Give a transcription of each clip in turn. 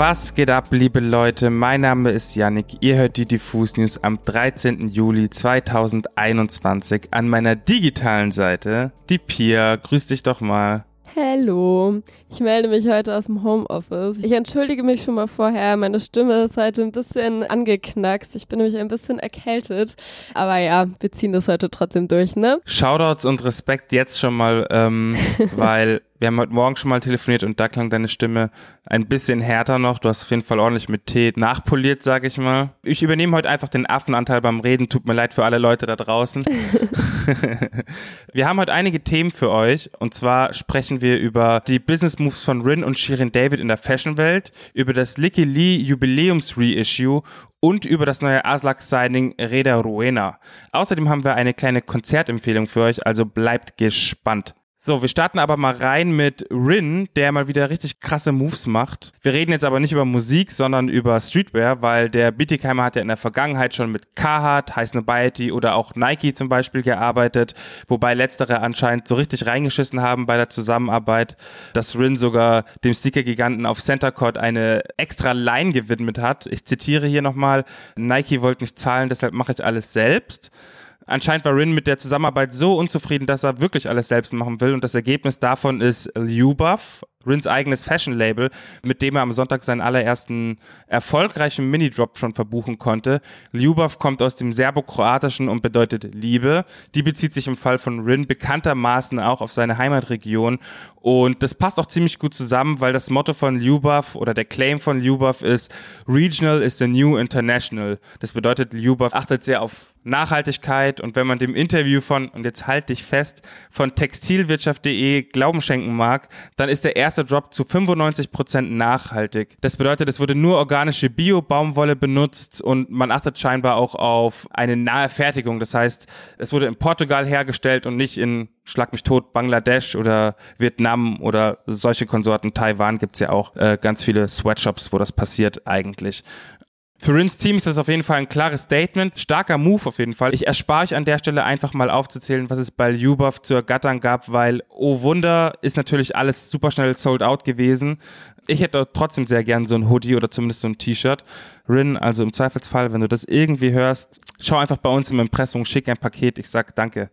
Was geht ab, liebe Leute? Mein Name ist Yannick. Ihr hört die Diffus News am 13. Juli 2021 an meiner digitalen Seite. Die Pia, grüß dich doch mal. Hallo, ich melde mich heute aus dem Homeoffice. Ich entschuldige mich schon mal vorher, meine Stimme ist heute ein bisschen angeknackst. Ich bin nämlich ein bisschen erkältet. Aber ja, wir ziehen das heute trotzdem durch, ne? Shoutouts und Respekt jetzt schon mal, ähm, weil wir haben heute Morgen schon mal telefoniert und da klang deine Stimme ein bisschen härter noch. Du hast auf jeden Fall ordentlich mit Tee nachpoliert, sag ich mal. Ich übernehme heute einfach den Affenanteil beim Reden. Tut mir leid für alle Leute da draußen. wir haben heute einige Themen für euch. Und zwar sprechen wir über die Business Moves von Rin und Shirin David in der Fashion-Welt, über das Licky Lee Jubiläums-Reissue und über das neue Aslak-Signing Reda Ruena. Außerdem haben wir eine kleine Konzertempfehlung für euch, also bleibt gespannt. So, wir starten aber mal rein mit Rin, der mal wieder richtig krasse Moves macht. Wir reden jetzt aber nicht über Musik, sondern über Streetwear, weil der Bietigheimer hat ja in der Vergangenheit schon mit Carhartt, High Snobiety oder auch Nike zum Beispiel gearbeitet, wobei letztere anscheinend so richtig reingeschissen haben bei der Zusammenarbeit, dass Rin sogar dem Sticker-Giganten auf Center Court eine extra Line gewidmet hat. Ich zitiere hier nochmal, Nike wollte nicht zahlen, deshalb mache ich alles selbst. Anscheinend war Rin mit der Zusammenarbeit so unzufrieden, dass er wirklich alles selbst machen will. Und das Ergebnis davon ist Lubuff, Rins eigenes Fashion-Label, mit dem er am Sonntag seinen allerersten erfolgreichen Mini-Drop schon verbuchen konnte. Ljubav kommt aus dem Serbo-Kroatischen und bedeutet Liebe. Die bezieht sich im Fall von Rin bekanntermaßen auch auf seine Heimatregion. Und das passt auch ziemlich gut zusammen, weil das Motto von Ljubav oder der Claim von Ljubav ist Regional is the new international. Das bedeutet, Ljubav achtet sehr auf Nachhaltigkeit und wenn man dem Interview von, und jetzt halt dich fest, von textilwirtschaft.de Glauben schenken mag, dann ist der erste erste Drop zu 95% nachhaltig. Das bedeutet, es wurde nur organische Bio-Baumwolle benutzt und man achtet scheinbar auch auf eine nahe Fertigung. Das heißt, es wurde in Portugal hergestellt und nicht in Schlag mich tot, Bangladesch oder Vietnam oder solche Konsorten. Taiwan gibt's ja auch äh, ganz viele Sweatshops, wo das passiert eigentlich. Für Rins Team ist das auf jeden Fall ein klares Statement. Starker Move auf jeden Fall. Ich erspare euch an der Stelle einfach mal aufzuzählen, was es bei Ljubov zu ergattern gab, weil, oh Wunder, ist natürlich alles super schnell sold out gewesen. Ich hätte trotzdem sehr gern so ein Hoodie oder zumindest so ein T-Shirt. Rin, also im Zweifelsfall, wenn du das irgendwie hörst, schau einfach bei uns im Impressum, schick ein Paket. Ich sag danke.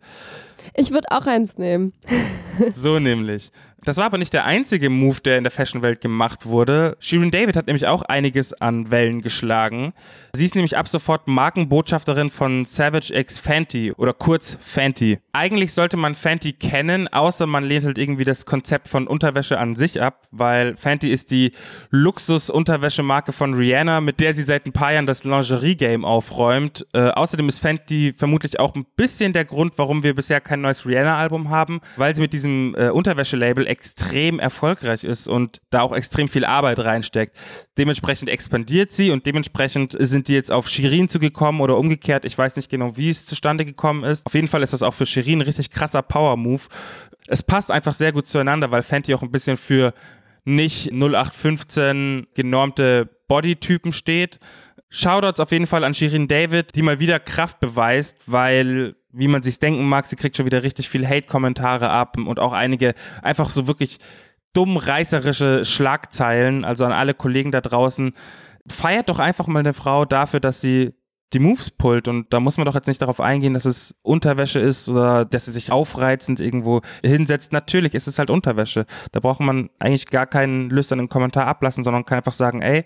Ich würde auch eins nehmen. so nämlich. Das war aber nicht der einzige Move, der in der Fashion-Welt gemacht wurde. Shirin David hat nämlich auch einiges an Wellen geschlagen. Sie ist nämlich ab sofort Markenbotschafterin von Savage X Fenty oder kurz Fenty. Eigentlich sollte man Fenty kennen, außer man lehnt halt irgendwie das Konzept von Unterwäsche an sich ab, weil Fenty ist die Luxus-Unterwäschemarke von Rihanna, mit der sie seit ein paar Jahren das Lingerie-Game aufräumt. Äh, außerdem ist Fenty vermutlich auch ein bisschen der Grund, warum wir bisher kein neues Rihanna-Album haben, weil sie mit diesem äh, Unterwäschelabel extrem erfolgreich ist und da auch extrem viel Arbeit reinsteckt. Dementsprechend expandiert sie und dementsprechend sind die jetzt auf Shirin zugekommen oder umgekehrt. Ich weiß nicht genau, wie es zustande gekommen ist. Auf jeden Fall ist das auch für Shirin ein richtig krasser Power-Move. Es passt einfach sehr gut zueinander, weil Fenty auch ein bisschen für nicht 0815 genormte Bodytypen steht. Shoutouts auf jeden Fall an Shirin David, die mal wieder Kraft beweist, weil wie man sich denken mag, sie kriegt schon wieder richtig viel Hate-Kommentare ab und auch einige einfach so wirklich dumm reißerische Schlagzeilen. Also an alle Kollegen da draußen. Feiert doch einfach mal eine Frau dafür, dass sie die Moves pullt und da muss man doch jetzt nicht darauf eingehen, dass es Unterwäsche ist oder dass sie sich aufreizend irgendwo hinsetzt. Natürlich ist es halt Unterwäsche. Da braucht man eigentlich gar keinen lüsternen Kommentar ablassen, sondern kann einfach sagen, ey,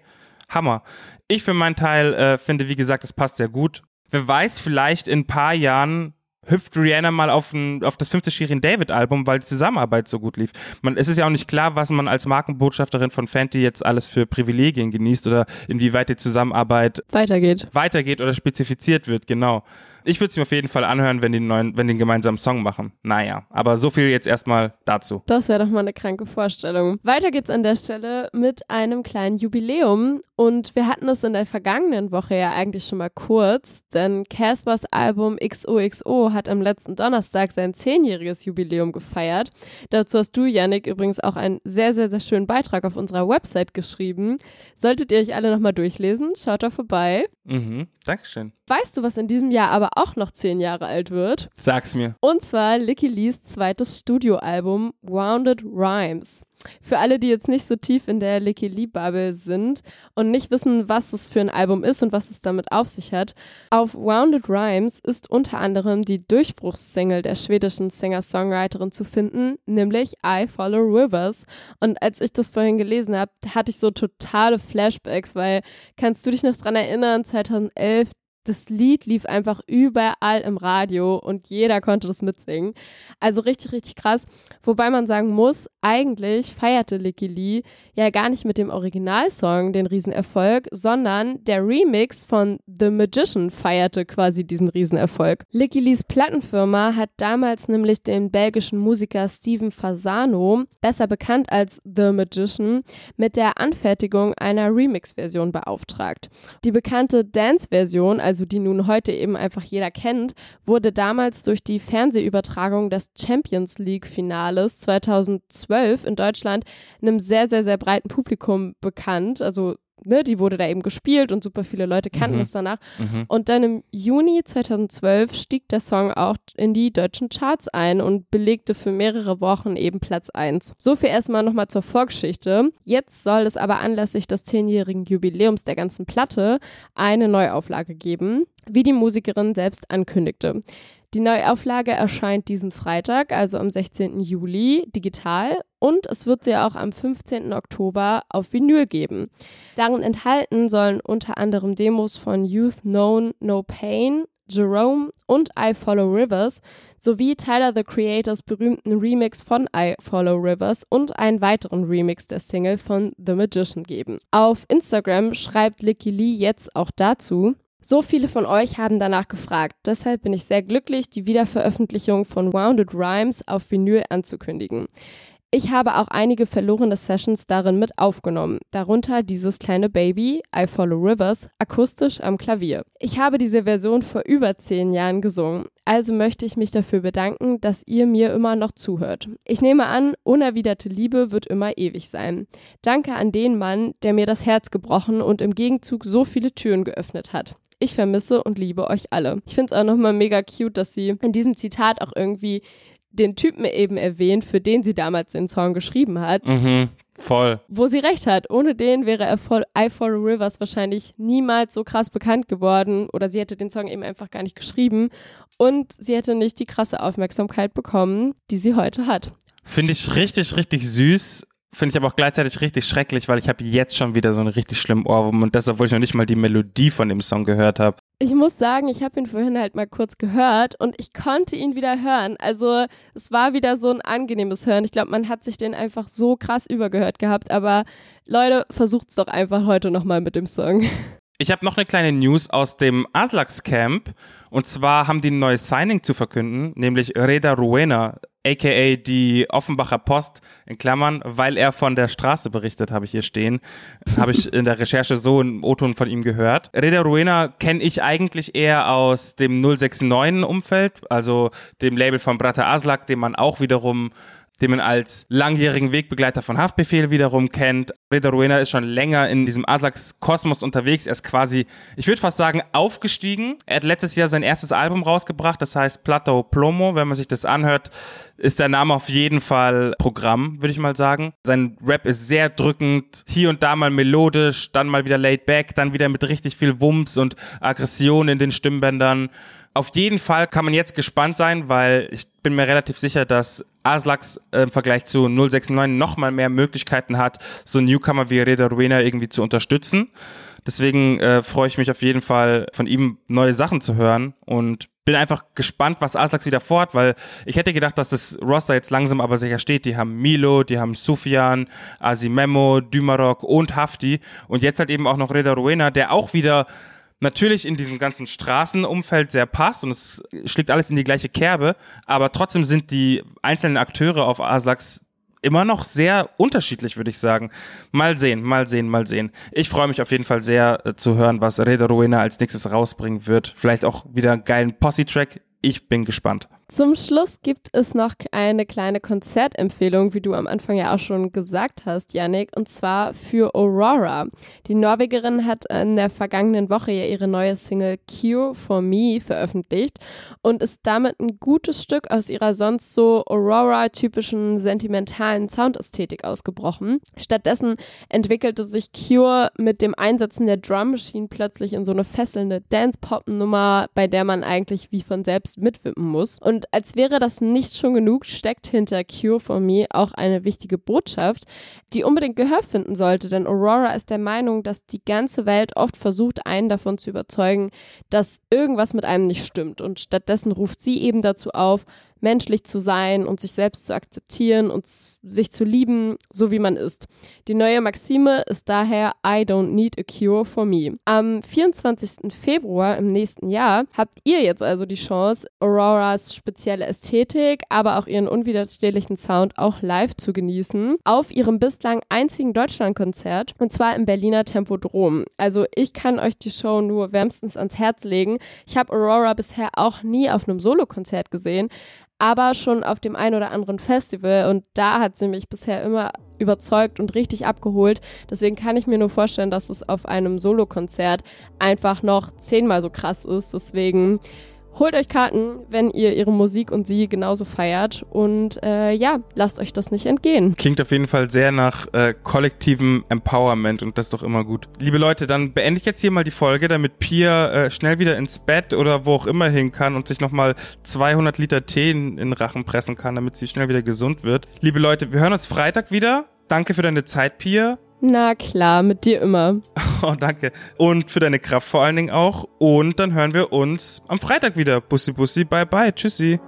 Hammer. Ich für meinen Teil äh, finde, wie gesagt, es passt sehr gut. Wer weiß, vielleicht in ein paar Jahren hüpft Rihanna mal auf, ein, auf das fünfte Shirin David Album, weil die Zusammenarbeit so gut lief. Man, es ist ja auch nicht klar, was man als Markenbotschafterin von Fenty jetzt alles für Privilegien genießt oder inwieweit die Zusammenarbeit weitergeht. Weitergeht oder spezifiziert wird, genau. Ich würde es mir auf jeden Fall anhören, wenn die, neuen, wenn die einen gemeinsamen Song machen. Naja, aber so viel jetzt erstmal dazu. Das wäre doch mal eine kranke Vorstellung. Weiter geht's an der Stelle mit einem kleinen Jubiläum. Und wir hatten es in der vergangenen Woche ja eigentlich schon mal kurz, denn Caspers Album XOXO hat am letzten Donnerstag sein zehnjähriges Jubiläum gefeiert. Dazu hast du, Yannick, übrigens auch einen sehr, sehr, sehr schönen Beitrag auf unserer Website geschrieben. Solltet ihr euch alle nochmal durchlesen, schaut da vorbei. Mhm. Dankeschön. Weißt du, was in diesem Jahr aber auch noch zehn Jahre alt wird? Sag's mir. Und zwar Licky Lees zweites Studioalbum Wounded Rhymes. Für alle, die jetzt nicht so tief in der Licky Lee Bubble sind und nicht wissen, was es für ein Album ist und was es damit auf sich hat, auf Wounded Rhymes ist unter anderem die Durchbruchssingle der schwedischen Singer-Songwriterin zu finden, nämlich I Follow Rivers. Und als ich das vorhin gelesen habe, hatte ich so totale Flashbacks, weil kannst du dich noch dran erinnern, 2011 das Lied lief einfach überall im Radio und jeder konnte das mitsingen. Also richtig, richtig krass. Wobei man sagen muss, eigentlich feierte Licky Lee ja gar nicht mit dem Originalsong den Riesenerfolg, sondern der Remix von The Magician feierte quasi diesen Riesenerfolg. Licky Lees Plattenfirma hat damals nämlich den belgischen Musiker Steven Fasano, besser bekannt als The Magician, mit der Anfertigung einer Remix-Version beauftragt. Die bekannte Dance-Version, also die nun heute eben einfach jeder kennt, wurde damals durch die Fernsehübertragung des Champions League Finales 2012 in Deutschland einem sehr, sehr, sehr breiten Publikum bekannt. Also ne, die wurde da eben gespielt und super viele Leute kannten mhm. es danach. Mhm. Und dann im Juni 2012 stieg der Song auch in die deutschen Charts ein und belegte für mehrere Wochen eben Platz 1. So viel erstmal nochmal zur Vorgeschichte. Jetzt soll es aber anlässlich des zehnjährigen Jubiläums der ganzen Platte eine Neuauflage geben, wie die Musikerin selbst ankündigte. Die Neuauflage erscheint diesen Freitag, also am 16. Juli, digital und es wird sie auch am 15. Oktober auf Vinyl geben. Darin enthalten sollen unter anderem Demos von Youth Known No Pain, Jerome und I Follow Rivers sowie Tyler the Creators berühmten Remix von I Follow Rivers und einen weiteren Remix der Single von The Magician geben. Auf Instagram schreibt Licky Lee jetzt auch dazu, so viele von euch haben danach gefragt. Deshalb bin ich sehr glücklich, die Wiederveröffentlichung von Wounded Rhymes auf Vinyl anzukündigen. Ich habe auch einige verlorene Sessions darin mit aufgenommen, darunter dieses kleine Baby, I Follow Rivers, akustisch am Klavier. Ich habe diese Version vor über zehn Jahren gesungen, also möchte ich mich dafür bedanken, dass ihr mir immer noch zuhört. Ich nehme an, unerwiderte Liebe wird immer ewig sein. Danke an den Mann, der mir das Herz gebrochen und im Gegenzug so viele Türen geöffnet hat. Ich vermisse und liebe euch alle. Ich finde es auch nochmal mega cute, dass sie in diesem Zitat auch irgendwie den Typen eben erwähnt, für den sie damals den Song geschrieben hat. Mhm, voll. Wo sie recht hat. Ohne den wäre er voll I Follow Rivers wahrscheinlich niemals so krass bekannt geworden oder sie hätte den Song eben einfach gar nicht geschrieben und sie hätte nicht die krasse Aufmerksamkeit bekommen, die sie heute hat. Finde ich richtig, richtig süß. Finde ich aber auch gleichzeitig richtig schrecklich, weil ich habe jetzt schon wieder so einen richtig schlimmen Ohrwurm und das, obwohl ich noch nicht mal die Melodie von dem Song gehört habe. Ich muss sagen, ich habe ihn vorhin halt mal kurz gehört und ich konnte ihn wieder hören. Also es war wieder so ein angenehmes Hören. Ich glaube, man hat sich den einfach so krass übergehört gehabt. Aber Leute, versucht's doch einfach heute nochmal mit dem Song. Ich habe noch eine kleine News aus dem Aslax Camp. Und zwar haben die ein neues Signing zu verkünden, nämlich Reda Ruena, aka die Offenbacher Post, in Klammern, weil er von der Straße berichtet, habe ich hier stehen. habe ich in der Recherche so einen O-Ton von ihm gehört. Reda Ruena kenne ich eigentlich eher aus dem 069 Umfeld, also dem Label von Brata Aslak, dem man auch wiederum den man als langjährigen Wegbegleiter von Haftbefehl wiederum kennt. Reda Ruena ist schon länger in diesem Aslax-Kosmos unterwegs. Er ist quasi, ich würde fast sagen, aufgestiegen. Er hat letztes Jahr sein erstes Album rausgebracht, das heißt Plato Plomo. Wenn man sich das anhört, ist der Name auf jeden Fall Programm, würde ich mal sagen. Sein Rap ist sehr drückend, hier und da mal melodisch, dann mal wieder laid back, dann wieder mit richtig viel Wumms und Aggression in den Stimmbändern. Auf jeden Fall kann man jetzt gespannt sein, weil ich bin mir relativ sicher, dass Aslax äh, im Vergleich zu 069 nochmal mehr Möglichkeiten hat, so Newcomer wie Reda Ruena irgendwie zu unterstützen. Deswegen äh, freue ich mich auf jeden Fall, von ihm neue Sachen zu hören und bin einfach gespannt, was Aslax wieder vorhat, weil ich hätte gedacht, dass das Roster jetzt langsam aber sicher steht. Die haben Milo, die haben Sufjan, Asimemo, Dümarok und Hafti und jetzt halt eben auch noch Reda Ruena, der auch wieder natürlich in diesem ganzen Straßenumfeld sehr passt und es schlägt alles in die gleiche Kerbe, aber trotzdem sind die einzelnen Akteure auf Aslax immer noch sehr unterschiedlich, würde ich sagen. Mal sehen, mal sehen, mal sehen. Ich freue mich auf jeden Fall sehr äh, zu hören, was Reda Ruena als nächstes rausbringen wird. Vielleicht auch wieder einen geilen Posse-Track. Ich bin gespannt. Zum Schluss gibt es noch eine kleine Konzertempfehlung, wie du am Anfang ja auch schon gesagt hast, Yannick, und zwar für Aurora. Die Norwegerin hat in der vergangenen Woche ja ihre neue Single Cure for Me veröffentlicht und ist damit ein gutes Stück aus ihrer sonst so Aurora-typischen sentimentalen Soundästhetik ausgebrochen. Stattdessen entwickelte sich Cure mit dem Einsetzen der Drum Machine plötzlich in so eine fesselnde Dance-Pop-Nummer, bei der man eigentlich wie von selbst mitwippen muss. Und und als wäre das nicht schon genug, steckt hinter Cure for Me auch eine wichtige Botschaft, die unbedingt Gehör finden sollte, denn Aurora ist der Meinung, dass die ganze Welt oft versucht, einen davon zu überzeugen, dass irgendwas mit einem nicht stimmt. Und stattdessen ruft sie eben dazu auf, menschlich zu sein und sich selbst zu akzeptieren und sich zu lieben, so wie man ist. Die neue Maxime ist daher I don't need a cure for me. Am 24. Februar im nächsten Jahr habt ihr jetzt also die Chance, Auroras spezielle Ästhetik, aber auch ihren unwiderstehlichen Sound auch live zu genießen auf ihrem bislang einzigen Deutschlandkonzert und zwar im Berliner Tempodrom. Also ich kann euch die Show nur wärmstens ans Herz legen. Ich habe Aurora bisher auch nie auf einem Solokonzert gesehen, aber schon auf dem ein oder anderen Festival und da hat sie mich bisher immer überzeugt und richtig abgeholt. Deswegen kann ich mir nur vorstellen, dass es auf einem Solokonzert einfach noch zehnmal so krass ist. Deswegen Holt euch Karten, wenn ihr ihre Musik und sie genauso feiert. Und äh, ja, lasst euch das nicht entgehen. Klingt auf jeden Fall sehr nach äh, kollektivem Empowerment und das ist doch immer gut. Liebe Leute, dann beende ich jetzt hier mal die Folge, damit Pia äh, schnell wieder ins Bett oder wo auch immer hin kann und sich nochmal 200 Liter Tee in den Rachen pressen kann, damit sie schnell wieder gesund wird. Liebe Leute, wir hören uns Freitag wieder. Danke für deine Zeit, Pia. Na klar, mit dir immer. Oh, danke. Und für deine Kraft vor allen Dingen auch. Und dann hören wir uns am Freitag wieder. Bussi, bussi, bye, bye. Tschüssi.